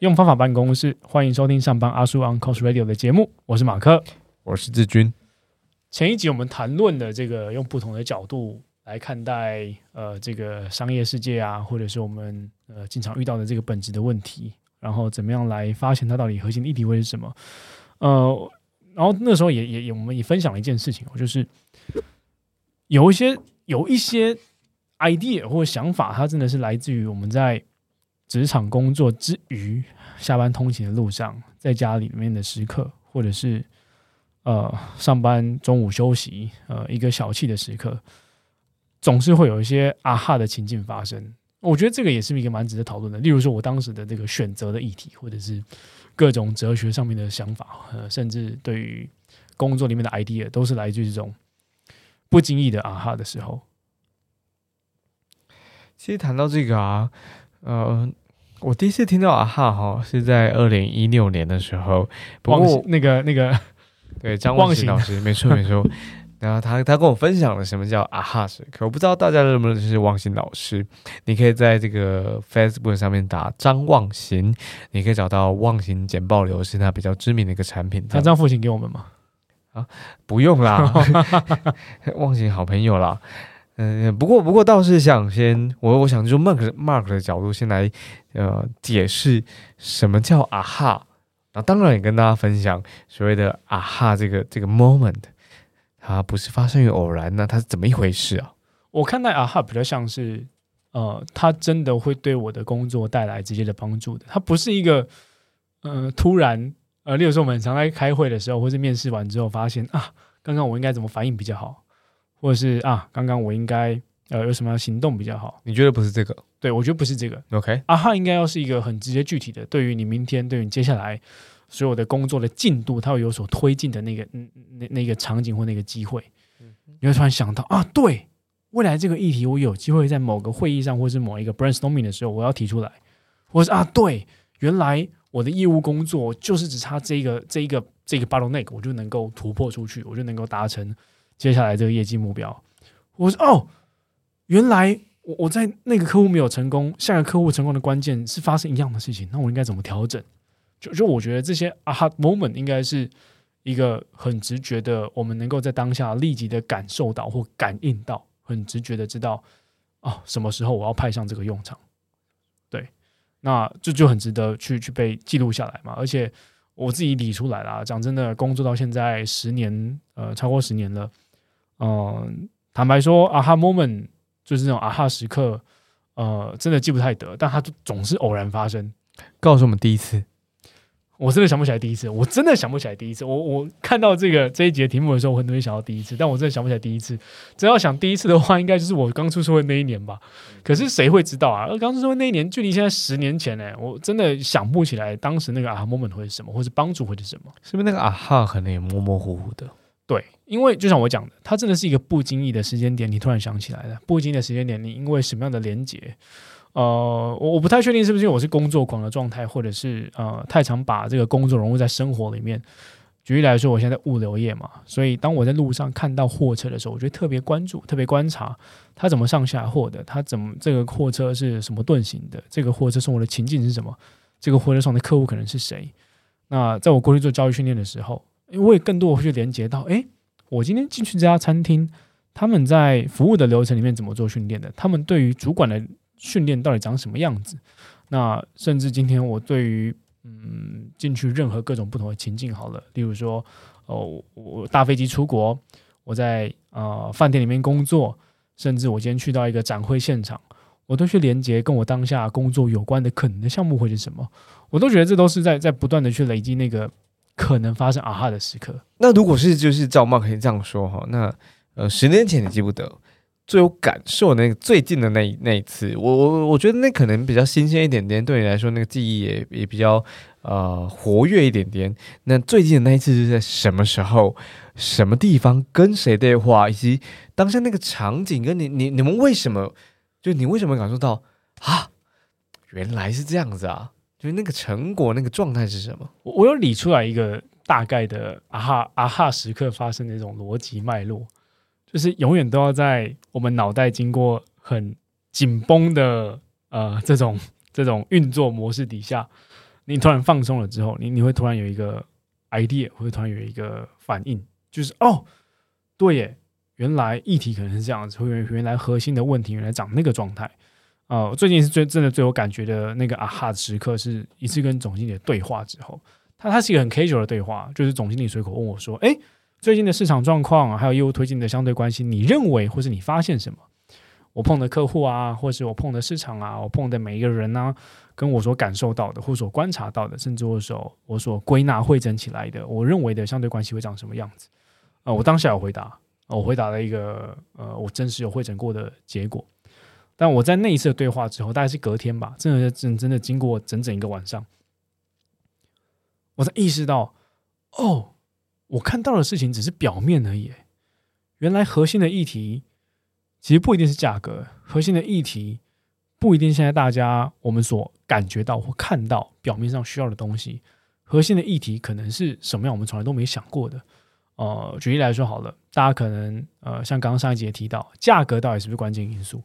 用方法办公室，欢迎收听上班阿叔 on Cost Radio 的节目，我是马克，我是志军。前一集我们谈论的这个用不同的角度来看待呃这个商业世界啊，或者是我们呃经常遇到的这个本质的问题，然后怎么样来发现它到底核心的议题会是什么？呃，然后那时候也也也我们也分享了一件事情，就是有一些有一些 idea 或想法，它真的是来自于我们在职场工作之余。下班通勤的路上，在家里面的时刻，或者是呃上班中午休息，呃一个小憩的时刻，总是会有一些啊哈的情境发生。我觉得这个也是一个蛮值得讨论的。例如说，我当时的这个选择的议题，或者是各种哲学上面的想法，呃，甚至对于工作里面的 idea，都是来自于这种不经意的啊哈的时候。其实谈到这个啊，呃。我第一次听到啊哈哈是在二零一六年的时候，不过那个那个对张望行老师，没错没错。然后他他跟我分享了什么叫啊哈时刻，我不知道大家认不认识忘行老师。你可以在这个 Facebook 上面打张望行，你可以找到望行简报流是他比较知名的一个产品。他张父亲给我们吗？啊，不用啦，忘行好朋友啦。嗯，不过不过倒是想先我我想就 Mark Mark 的角度先来呃解释什么叫啊哈，那当然也跟大家分享所谓的啊哈这个这个 moment，它不是发生于偶然，那它是怎么一回事啊？我看待啊哈比较像是呃，它真的会对我的工作带来直接的帮助的，它不是一个呃突然呃，例如说我们常在开会的时候，或是面试完之后发现啊，刚刚我应该怎么反应比较好。或者是啊，刚刚我应该呃有什么样行动比较好？你觉得不是这个？对我觉得不是这个。OK，啊哈，应该要是一个很直接具体的，对于你明天，对于你接下来所有的工作的进度，它会有所推进的那个嗯那那个场景或那个机会，你会突然想到啊，对，未来这个议题我有机会在某个会议上，或是某一个 brainstorming 的时候，我要提出来，或是啊，对，原来我的业务工作就是只差这一个这一个这个 bottleneck，我就能够突破出去，我就能够达成。接下来这个业绩目标，我说哦，原来我我在那个客户没有成功，下个客户成功的关键是发生一样的事情，那我应该怎么调整？就就我觉得这些啊哈 moment 应该是一个很直觉的，我们能够在当下立即的感受到或感应到，很直觉的知道哦，什么时候我要派上这个用场。对，那这就很值得去去被记录下来嘛。而且我自己理出来了，讲真的，工作到现在十年，呃，超过十年了。嗯，坦白说，啊哈 moment 就是那种啊哈时刻，呃，真的记不太得，但它总是偶然发生。告诉我们第一次，我真的想不起来第一次，我真的想不起来第一次。我我看到这个这一节题目的时候，我很容易想到第一次，但我真的想不起来第一次。只要想第一次的话，应该就是我刚出社会那一年吧。可是谁会知道啊？刚出社会那一年，距离现在十年前呢，我真的想不起来当时那个啊哈 moment 会是什么，或是帮助会是什么。是不是那个啊哈可能也模模糊糊的？对，因为就像我讲的，它真的是一个不经意的时间点，你突然想起来了不经意的时间点，你因为什么样的连接？呃，我我不太确定是不是因为我是工作狂的状态，或者是呃太常把这个工作融入在生活里面。举例来说，我现在物流业嘛，所以当我在路上看到货车的时候，我觉得特别关注，特别观察它怎么上下货的，它怎么这个货车是什么盾型的，这个货车送我的情境是什么，这个货车上的客户可能是谁？那在我过去做教育训练的时候。因为更多会去连接到，哎，我今天进去这家餐厅，他们在服务的流程里面怎么做训练的？他们对于主管的训练到底长什么样子？那甚至今天我对于嗯进去任何各种不同的情境，好了，例如说哦，我大飞机出国，我在呃饭店里面工作，甚至我今天去到一个展会现场，我都去连接跟我当下工作有关的可能的项目会是什么？我都觉得这都是在在不断的去累积那个。可能发生啊哈的时刻。那如果是就是赵茂可以这样说哈，那呃十年前你记不得最有感受那个最近的那那一次，我我我觉得那可能比较新鲜一点点，对你来说那个记忆也也比较呃活跃一点点。那最近的那一次是在什么时候、什么地方、跟谁对话，以及当下那个场景，跟你你你们为什么就你为什么感受到啊？原来是这样子啊，就是那个成果那个状态是什么？我我有理出来一个大概的啊哈啊哈时刻发生的一种逻辑脉络，就是永远都要在我们脑袋经过很紧绷的呃这种这种运作模式底下，你突然放松了之后，你你会突然有一个 idea，会突然有一个反应，就是哦，对耶，原来议题可能是这样子，或原原来核心的问题原来长那个状态。呃，最近是最真的最有感觉的那个啊哈时刻，是一次跟总经理对话之后，他他是一个很 casual 的对话，就是总经理随口问我说：“哎，最近的市场状况，还有业务推进的相对关系，你认为或是你发现什么？我碰的客户啊，或是我碰的市场啊，我碰的每一个人呢，跟我所感受到的，或所观察到的，甚至我所我所归纳汇整起来的，我认为的相对关系会长什么样子？”啊，我当下有回答，我回答了一个呃，我真实有汇整过的结果。但我在那一次的对话之后，大概是隔天吧，真的真真的经过整整一个晚上，我才意识到，哦，我看到的事情只是表面而已。原来核心的议题其实不一定是价格，核心的议题不一定现在大家我们所感觉到或看到表面上需要的东西，核心的议题可能是什么样，我们从来都没想过的。呃，举例来说好了，大家可能呃，像刚刚上一节提到，价格到底是不是关键因素？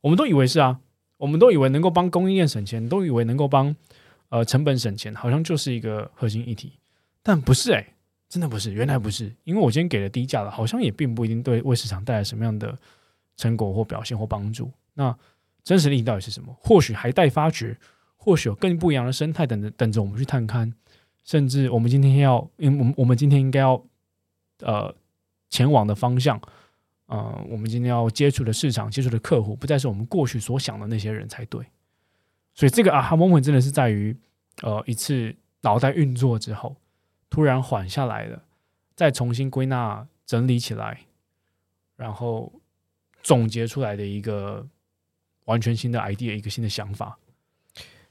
我们都以为是啊，我们都以为能够帮供应链省钱，都以为能够帮呃成本省钱，好像就是一个核心议题，但不是哎，真的不是，原来不是，因为我今天给了低价了，好像也并不一定对为市场带来什么样的成果或表现或帮助。那真实利益到底是什么？或许还待发掘，或许有更不一样的生态等着等着我们去探勘，甚至我们今天要，因为我们我们今天应该要呃前往的方向。呃，我们今天要接触的市场、接触的客户，不再是我们过去所想的那些人才对。所以这个啊哈 moment 真的是在于，呃，一次脑袋运作之后，突然缓下来了，再重新归纳整理起来，然后总结出来的一个完全新的 idea，一个新的想法。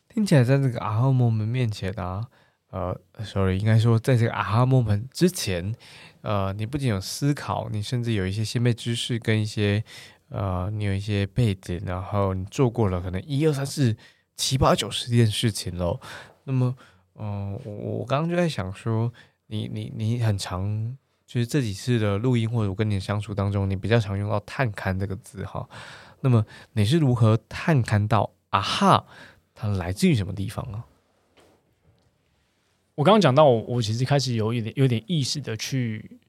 听起来在这个啊哈 moment 面前啊，呃，sorry，应该说在这个啊哈 moment 之前。呃，你不仅有思考，你甚至有一些先辈知识跟一些呃，你有一些背景，然后你做过了可能一二三四七八九十件事情喽。那么，嗯，我我刚刚就在想说，你你你很常就是这几次的录音或者我跟你的相处当中，你比较常用到“探勘”这个字哈。那么你是如何探勘到啊哈，它来自于什么地方啊？我刚刚讲到，我我其实开始有一点有点意识的去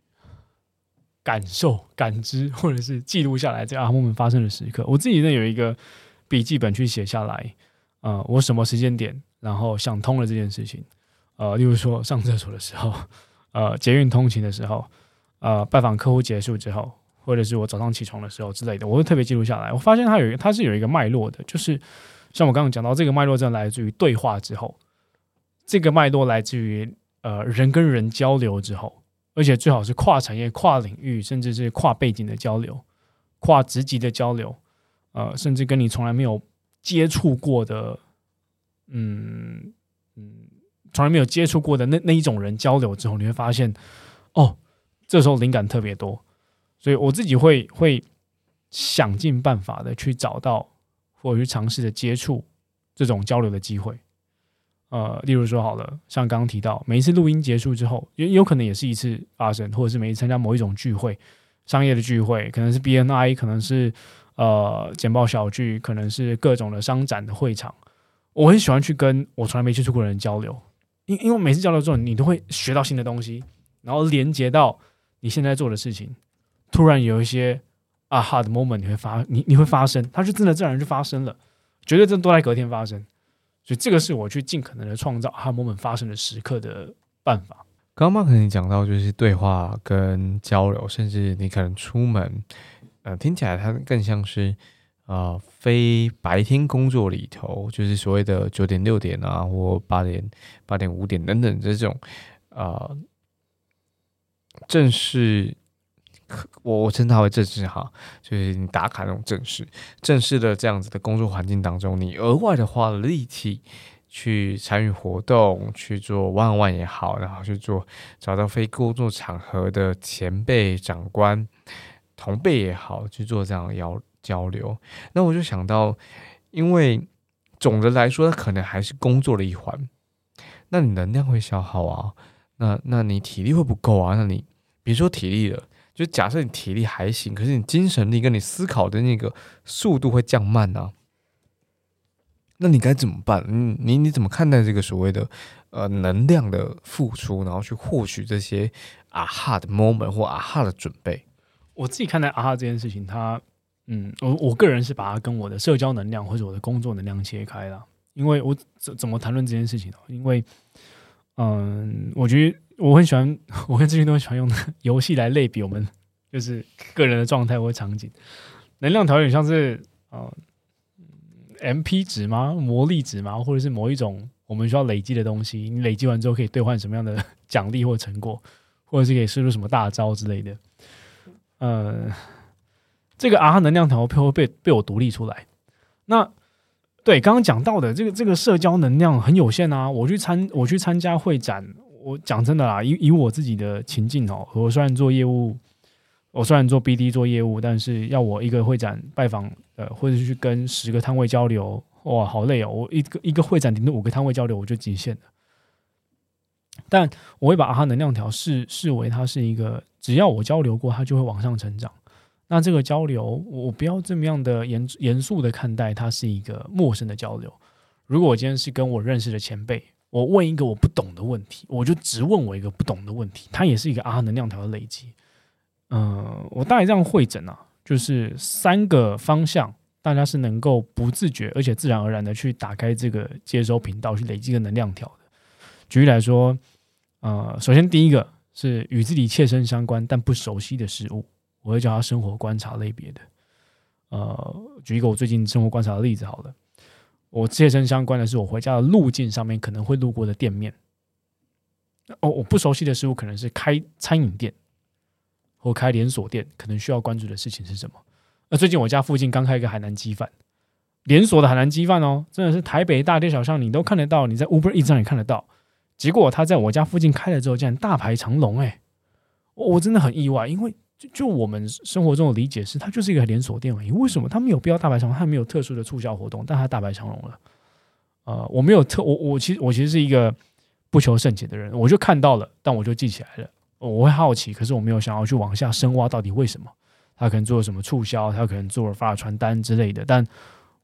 感受、感知，或者是记录下来这阿莫们发生的时刻。我自己呢有一个笔记本去写下来，呃，我什么时间点，然后想通了这件事情，呃，例如说上厕所的时候，呃，捷运通勤的时候，呃，拜访客户结束之后，或者是我早上起床的时候之类的，我会特别记录下来。我发现它有，它是有一个脉络的，就是像我刚刚讲到，这个脉络正来自于对话之后。这个脉络来自于呃人跟人交流之后，而且最好是跨产业、跨领域，甚至是跨背景的交流、跨职级的交流，呃，甚至跟你从来没有接触过的，嗯嗯，从来没有接触过的那那一种人交流之后，你会发现，哦，这时候灵感特别多，所以我自己会会想尽办法的去找到或者去尝试的接触这种交流的机会。呃，例如说好了，像刚刚提到，每一次录音结束之后，也有可能也是一次发生，或者是每次参加某一种聚会，商业的聚会，可能是 BNI，可能是呃简报小聚，可能是各种的商展的会场。我很喜欢去跟我从来没接触过的人交流，因因为每次交流之后，你都会学到新的东西，然后连接到你现在做的事情，突然有一些啊哈的 moment，你会发你你会发生，它就真的自然就发生了，绝对这都在隔天发生。所以这个是我去尽可能的创造哈 moment 发生的时刻的办法。刚刚可能讲到就是对话跟交流，甚至你可能出门，呃，听起来它更像是啊非白天工作里头，就是所谓的九点六点啊，或八点八点五点等等这种啊正式。我我称它为正式哈，就是你打卡那种正式、正式的这样子的工作环境当中，你额外的花了力气去参与活动，去做万万也好，然后去做找到非工作场合的前辈、长官、同辈也好，去做这样交交流。那我就想到，因为总的来说，它可能还是工作的一环。那你能量会消耗啊，那那你体力会不够啊？那你别说体力了，就假设你体力还行，可是你精神力跟你思考的那个速度会降慢啊。那你该怎么办？你你你怎么看待这个所谓的呃能量的付出，然后去获取这些啊哈的 moment 或啊哈的准备？我自己看待啊哈这件事情，它嗯，我我个人是把它跟我的社交能量或者我的工作能量切开了，因为我怎怎么谈论这件事情呢？因为嗯，我觉得我很喜欢，我跟这些东西喜欢用游戏来类比我们就是个人的状态或场景。能量条有点像是啊。M P 值吗？魔力值吗？或者是某一种我们需要累积的东西？你累积完之后可以兑换什么样的 奖励或成果，或者是可以试出什么大招之类的？呃，这个啊能量条会被被我独立出来。那对刚刚讲到的这个这个社交能量很有限啊！我去参我去参加会展，我讲真的啦，以以我自己的情境哦，我虽然做业务。我虽然做 BD 做业务，但是要我一个会展拜访，呃，或者是去跟十个摊位交流，哇，好累哦！我一个一个会展顶多五个摊位交流，我就极限了。但我会把阿哈能量条视视为它是一个，只要我交流过，它就会往上成长。那这个交流，我不要这么样的严严肃的看待，它是一个陌生的交流。如果我今天是跟我认识的前辈，我问一个我不懂的问题，我就只问我一个不懂的问题，它也是一个阿能量条的累积。嗯，我大概这样会诊啊，就是三个方向，大家是能够不自觉而且自然而然的去打开这个接收频道，去累积个能量条的。举例来说，呃，首先第一个是与自己切身相关但不熟悉的事物，我会叫它生活观察类别的。呃，举一个我最近生活观察的例子好了，我切身相关的是我回家的路径上面可能会路过的店面。哦，我不熟悉的事物可能是开餐饮店。或开连锁店，可能需要关注的事情是什么？那最近我家附近刚开一个海南鸡饭，连锁的海南鸡饭哦，真的是台北大街小巷你都看得到，你在 Uber Eats 上也看得到。结果他在我家附近开了之后，竟然大排长龙，哎，我真的很意外，因为就就我们生活中的理解是，它就是一个连锁店而已。为什么他没有必要大排长龙？他没有特殊的促销活动，但他大排长龙了。呃，我没有特我我其实我其实是一个不求甚解的人，我就看到了，但我就记起来了。我会好奇，可是我没有想要去往下深挖，到底为什么他可能做了什么促销，他可能做了发传单之类的，但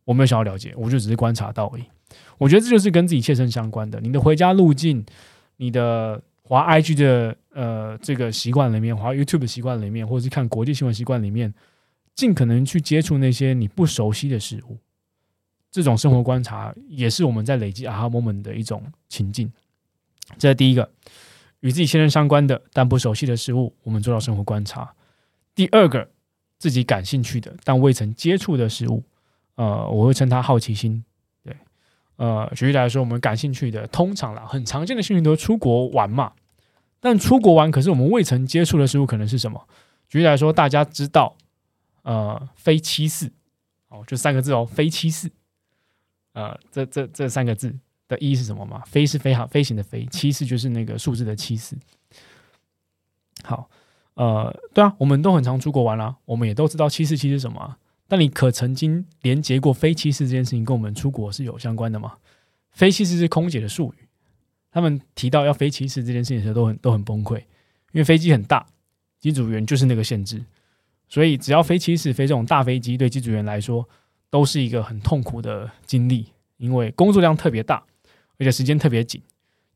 我没有想要了解，我就只是观察到而已。我觉得这就是跟自己切身相关的，你的回家路径，你的滑 IG 的呃这个习惯里面，滑 YouTube 的习惯里面，或者是看国际新闻习惯里面，尽可能去接触那些你不熟悉的事物。这种生活观察也是我们在累积 aha moment 的一种情境。这是第一个。与自己切身相关的但不熟悉的事物，我们做到生活观察。第二个，自己感兴趣的但未曾接触的事物，呃，我会称它好奇心。呃，举例来说，我们感兴趣的，通常啦，很常见的兴趣都是出国玩嘛。但出国玩，可是我们未曾接触的事物可能是什么？举例来说，大家知道，呃，飞七四，哦，就三个字哦，飞七四，呃，这这这三个字。的一是什么嘛？飞是飞行飞行的飞，七四就是那个数字的七四。好，呃，对啊，我们都很常出国玩啦，我们也都知道七四七是什么。但你可曾经连接过飞七四这件事情跟我们出国是有相关的吗？飞七四是空姐的术语，他们提到要飞七四这件事情的时候都很都很崩溃，因为飞机很大，机组员就是那个限制，所以只要飞七四飞这种大飞机，对机组员来说都是一个很痛苦的经历，因为工作量特别大。而且时间特别紧，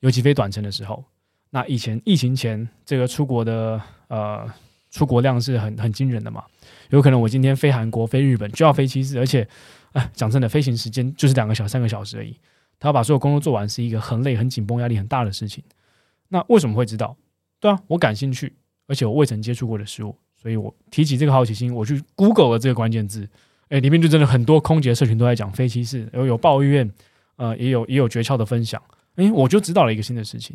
尤其飞短程的时候。那以前疫情前，这个出国的呃出国量是很很惊人的嘛。有可能我今天飞韩国、飞日本就要飞七次，而且哎，讲真的，飞行时间就是两个小三个小时而已。他要把所有工作做完，是一个很累、很紧绷、压力很大的事情。那为什么会知道？对啊，我感兴趣，而且我未曾接触过的事物，所以我提起这个好奇心，我去 Google 了这个关键字，哎，里面就真的很多空姐社群都在讲飞七四，有有抱怨。呃，也有也有诀窍的分享，哎，我就知道了一个新的事情。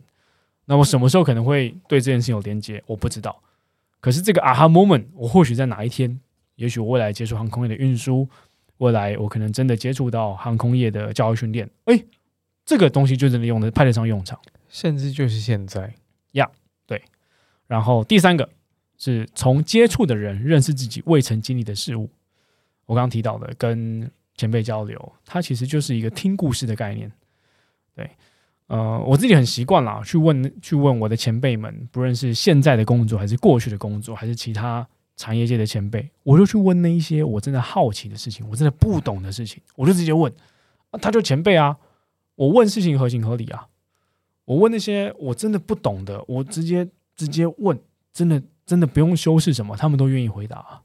那我什么时候可能会对这件事情有连接？我不知道。可是这个啊哈 moment，我或许在哪一天，也许我未来接触航空业的运输，未来我可能真的接触到航空业的教育训练，诶，这个东西就真的用的派得上用场，甚至就是现在呀。对。然后第三个是从接触的人认识自己未曾经历的事物。我刚刚提到的跟前辈交流，它其实就是一个听故事的概念。对，呃，我自己很习惯啦，去问去问我的前辈们，不论是现在的工作，还是过去的工作，还是其他产业界的前辈，我就去问那一些我真的好奇的事情，我真的不懂的事情，我就直接问。他就前辈啊，我问事情合情合理啊。我问那些我真的不懂的，我直接直接问，真的真的不用修饰什么，他们都愿意回答。啊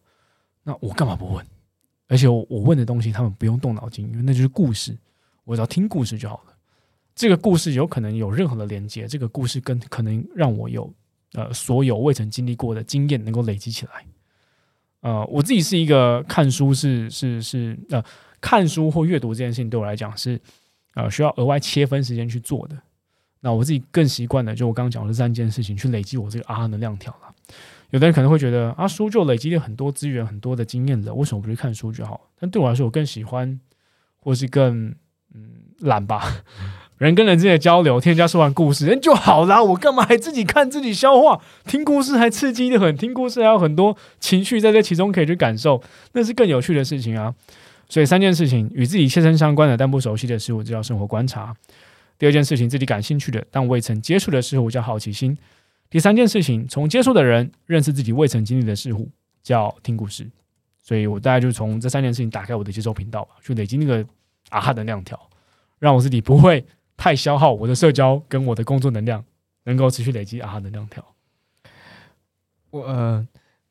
那我干嘛不问？而且我我问的东西，他们不用动脑筋，因为那就是故事，我只要听故事就好了。这个故事有可能有任何的连接，这个故事跟可能让我有呃所有未曾经历过的经验能够累积起来。呃，我自己是一个看书是是是呃看书或阅读这件事情对我来讲是呃需要额外切分时间去做的。那我自己更习惯的，就我刚刚讲的三件事情，去累积我这个阿能量条了。有的人可能会觉得，啊，书就累积了很多资源、很多的经验了，为什么不去看书就好？但对我来说，我更喜欢，或是更嗯懒吧。人跟人之间的交流，听人家说完故事，人就好啦。我干嘛还自己看、自己消化？听故事还刺激的很，听故事还有很多情绪在这其中可以去感受，那是更有趣的事情啊。所以三件事情与自己切身相关的但不熟悉的事物，叫生活观察。第二件事情，自己感兴趣的但未曾接触的事物叫好奇心；第三件事情，从接触的人认识自己未曾经历的事物叫听故事。所以我大概就从这三件事情打开我的接收频道吧，去累积那个啊哈的量条，让我自己不会太消耗我的社交跟我的工作能量，能够持续累积啊哈的量条。我呃，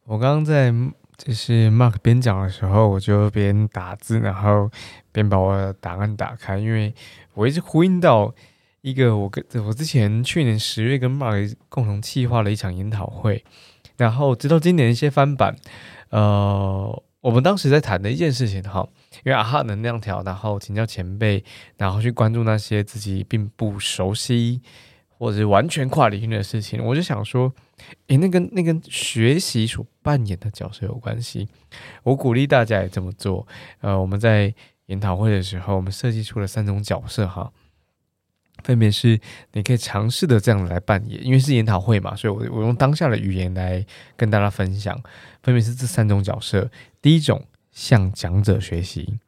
我刚刚在就是 Mark 边讲的时候，我就边打字，然后边把我的档案打开，因为。我一直呼应到一个我跟我之前去年十月跟 Mark 共同企划了一场研讨会，然后直到今年一些翻版，呃，我们当时在谈的一件事情哈，因为啊哈能量条，然后请教前辈，然后去关注那些自己并不熟悉或者是完全跨领域的事情，我就想说，诶，那跟那跟学习所扮演的角色有关系，我鼓励大家也这么做，呃，我们在。研讨会的时候，我们设计出了三种角色哈，分别是你可以尝试的这样来扮演，因为是研讨会嘛，所以我我用当下的语言来跟大家分享，分别是这三种角色：第一种向讲者学习，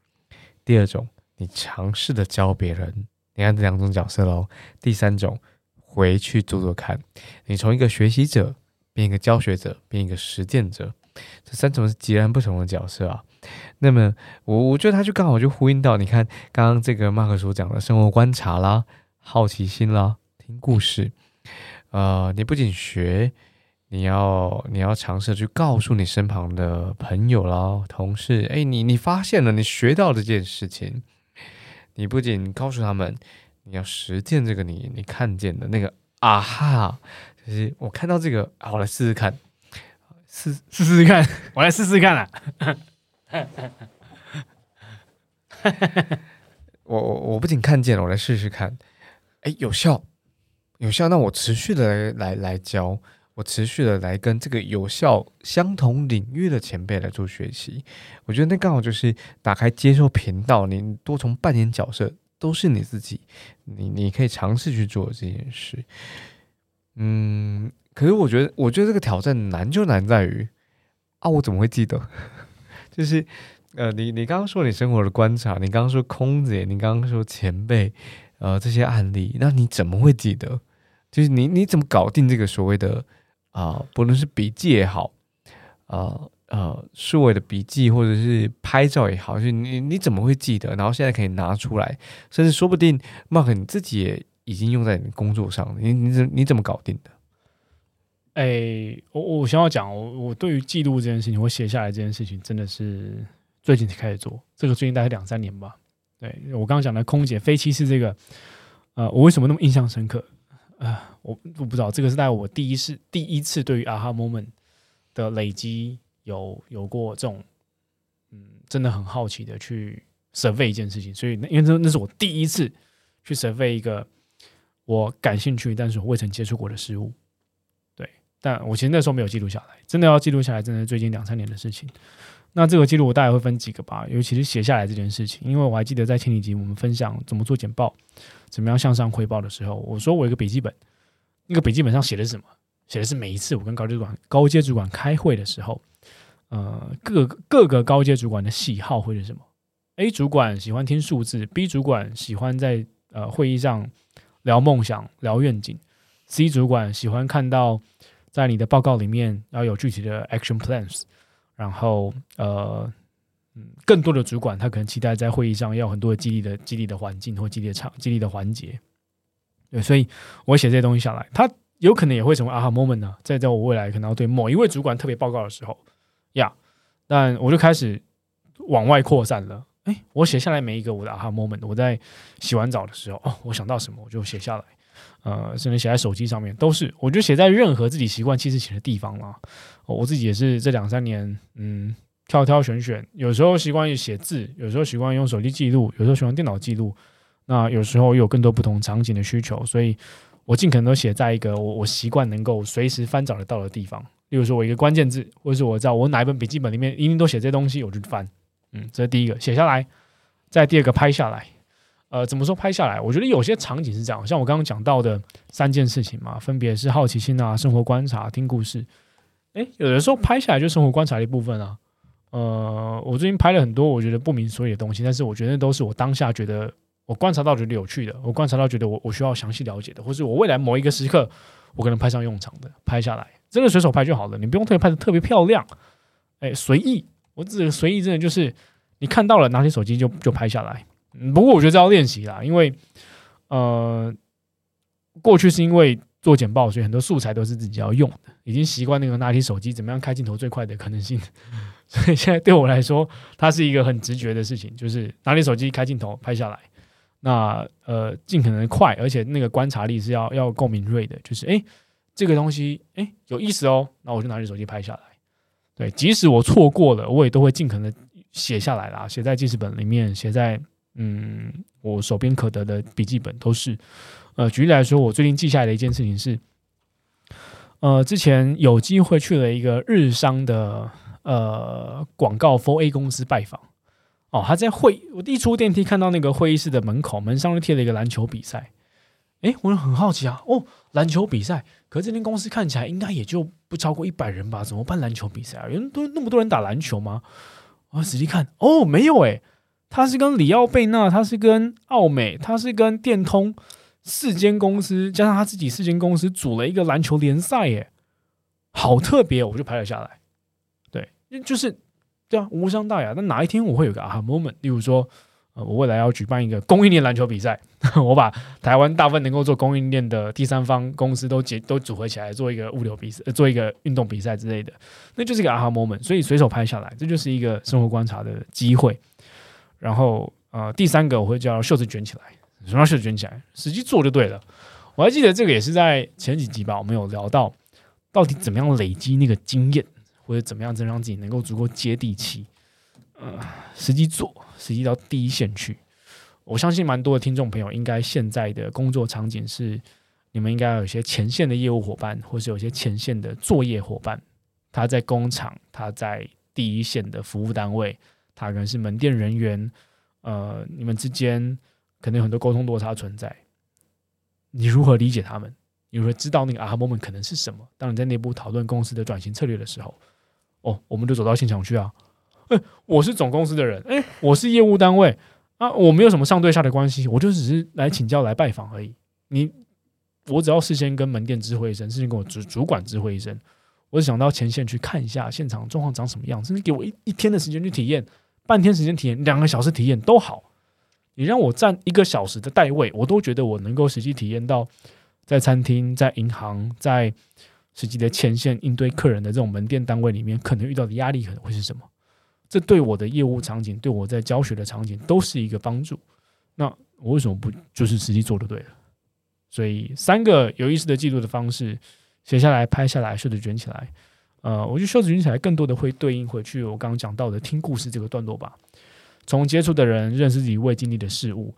第二种你尝试的教别人，你看这两种角色喽；第三种回去做做看，你从一个学习者变一个教学者，变一个实践者，这三种是截然不同的角色啊。那么，我我觉得他就刚好就呼应到，你看刚刚这个马克所讲的生活观察啦、好奇心啦、听故事，呃，你不仅学，你要你要尝试去告诉你身旁的朋友啦、同事，哎，你你发现了，你学到这件事情，你不仅告诉他们，你要实践这个你你看见的那个啊哈，就是我看到这个，啊我来试试看，试试试看，我来试试看啊。我我我不仅看见了，我来试试看，哎，有效，有效，那我持续的来来来教，持续的来跟这个有效相同领域的前辈来做学习，我觉得那刚好就是打开接受频道，你多重扮演角色都是你自己，你你可以尝试去做这件事，嗯，可是我觉得，我觉得这个挑战难就难在于啊，我怎么会记得？就是，呃，你你刚刚说你生活的观察，你刚刚说空姐，你刚刚说前辈，呃，这些案例，那你怎么会记得？就是你你怎么搞定这个所谓的啊，不论是笔记也好，呃呃，数位的笔记或者是拍照也好，就你你怎么会记得？然后现在可以拿出来，甚至说不定，Mark 你自己也已经用在你工作上，你你怎你怎么搞定的？哎，我我想要讲，我我对于记录这件事情，我写下来这件事情，真的是最近才开始做。这个最近大概两三年吧。对我刚刚讲的空姐飞机是这个，呃，我为什么那么印象深刻？呃，我我不知道，这个是在我第一次第一次对于啊哈 moment 的累积有有过这种，嗯，真的很好奇的去 survey 一件事情。所以那，因为那那是我第一次去 survey 一个我感兴趣但是我未曾接触过的事物。对但我其实那时候没有记录下来，真的要记录下来，真的是最近两三年的事情。那这个记录我大概会分几个吧，尤其是写下来这件事情，因为我还记得在前几集我们分享怎么做简报，怎么样向上汇报的时候，我说我有个笔记本，那个笔记本上写的是什么？写的是每一次我跟高阶主管、高阶主管开会的时候，呃，各各个高阶主管的喜好会是什么？A 主管喜欢听数字，B 主管喜欢在呃会议上聊梦想、聊愿景，C 主管喜欢看到在你的报告里面要有具体的 action plans，然后呃。嗯，更多的主管他可能期待在会议上要很多的激励的激励的环境或激励场激励的环节，对，所以我写这些东西下来，他有可能也会成为 aha moment 呢，在在我未来可能要对某一位主管特别报告的时候呀，但我就开始往外扩散了。哎，我写下来每一个我的 aha moment，我在洗完澡的时候，哦，我想到什么我就写下来，呃，甚至写在手机上面都是，我就写在任何自己习惯其实写的地方嘛。我自己也是这两三年，嗯。挑挑选选，有时候习惯于写字，有时候习惯用手机记录，有时候喜欢电脑记录。那有时候有更多不同场景的需求，所以我尽可能都写在一个我我习惯能够随时翻找得到的地方。例如说，我一个关键字，或者是我知道我哪一本笔记本里面一定都写这东西，我就翻。嗯，这是第一个，写下来。再第二个，拍下来。呃，怎么说拍下来？我觉得有些场景是这样，像我刚刚讲到的三件事情嘛，分别是好奇心啊、生活观察、听故事。诶，有的时候拍下来就生活观察的一部分啊。呃，我最近拍了很多我觉得不明所以的东西，但是我觉得那都是我当下觉得我观察到觉得有趣的，我观察到觉得我我需要详细了解的，或是我未来某一个时刻我可能派上用场的，拍下来，真的随手拍就好了，你不用特别拍的特别漂亮，哎，随意，我指的随意真的就是你看到了拿起手机就就拍下来。不过我觉得这要练习啦，因为呃，过去是因为做简报，所以很多素材都是自己要用的，已经习惯那个拿起手机怎么样开镜头最快的可能性。所以现在对我来说，它是一个很直觉的事情，就是拿起手机开镜头拍下来。那呃，尽可能快，而且那个观察力是要要够敏锐的。就是诶，这个东西诶有意思哦，那我就拿起手机拍下来。对，即使我错过了，我也都会尽可能写下来啦，写在记事本里面，写在嗯我手边可得的笔记本都是。呃，举例来说，我最近记下来的一件事情是，呃，之前有机会去了一个日商的。呃，广告 For A 公司拜访哦，他在会，我一出电梯看到那个会议室的门口门上就贴了一个篮球比赛，诶，我很好奇啊，哦，篮球比赛，可是这间公司看起来应该也就不超过一百人吧？怎么办篮球比赛啊？人都那么多人打篮球吗？我仔细看，哦，没有诶，他是跟里奥贝纳，他是跟奥美，他是跟电通四间公司加上他自己四间公司组了一个篮球联赛，耶，好特别，我就拍了下来。对就是，对啊，无伤大雅。那哪一天我会有个 aha moment？例如说，呃，我未来要举办一个供应链篮球比赛，我把台湾大部分能够做供应链的第三方公司都结都组合起来做一个物流比赛，做一个运动比赛之类的，那就是一个 aha moment。所以随手拍下来，这就是一个生活观察的机会。然后，呃，第三个我会叫袖子卷起来，什么叫袖子卷起来？实际做就对了。我还记得这个也是在前几集吧，我们有聊到到底怎么样累积那个经验。或者怎么样，才让自己能够足够接地气？呃，实际做，实际到第一线去。我相信蛮多的听众朋友，应该现在的工作场景是，你们应该有一些前线的业务伙伴，或是有些前线的作业伙伴。他在工厂，他在第一线的服务单位，他可能是门店人员。呃，你们之间可能有很多沟通落差存在。你如何理解他们？你会知道那个 aha moment 可能是什么？当你在内部讨论公司的转型策略的时候。哦，我们就走到现场去啊！哎，我是总公司的人，哎，我是业务单位啊，我没有什么上对下的关系，我就只是来请教、来拜访而已。你，我只要事先跟门店知会一声，事先跟我主主管知会一声，我是想到前线去看一下现场状况长什么样，甚至给我一一天的时间去体验，半天时间体验，两个小时体验都好。你让我站一个小时的代位，我都觉得我能够实际体验到在餐厅、在银行、在。实际的前线应对客人的这种门店单位里面，可能遇到的压力可能会是什么？这对我的业务场景，对我在教学的场景都是一个帮助。那我为什么不就是实际做就对了？所以三个有意思的记录的方式，写下来、拍下来、袖子卷起来。呃，我觉得袖子卷起来更多的会对应回去我刚刚讲到的听故事这个段落吧。从接触的人认识自己未经历的事物，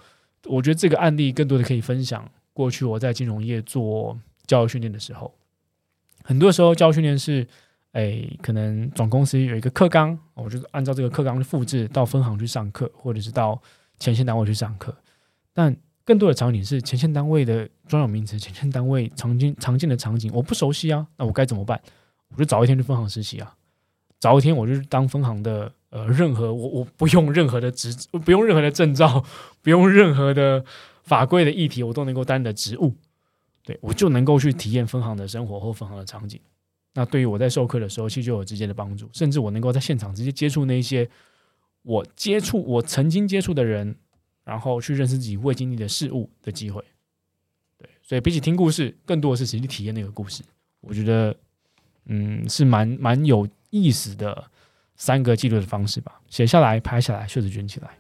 我觉得这个案例更多的可以分享。过去我在金融业做教育训练的时候。很多时候教育训练是，哎，可能总公司有一个课纲，我就按照这个课纲去复制到分行去上课，或者是到前线单位去上课。但更多的场景是前线单位的专有名词，前线单位常见常见的场景我不熟悉啊，那我该怎么办？我就早一天去分行实习啊。早一天我就当分行的，呃，任何我我不用任何的职，不用任何的证照，不用任何的法规的议题，我都能够担的职务，对我就能够去体验分行的生活或分行的场景。那对于我在授课的时候，其实就有直接的帮助，甚至我能够在现场直接接触那些我接触我曾经接触的人，然后去认识自己未经历的事物的机会。对，所以比起听故事，更多的是实际体验那个故事。我觉得，嗯，是蛮蛮有意思的三个记录的方式吧，写下来，拍下来，袖子卷起来。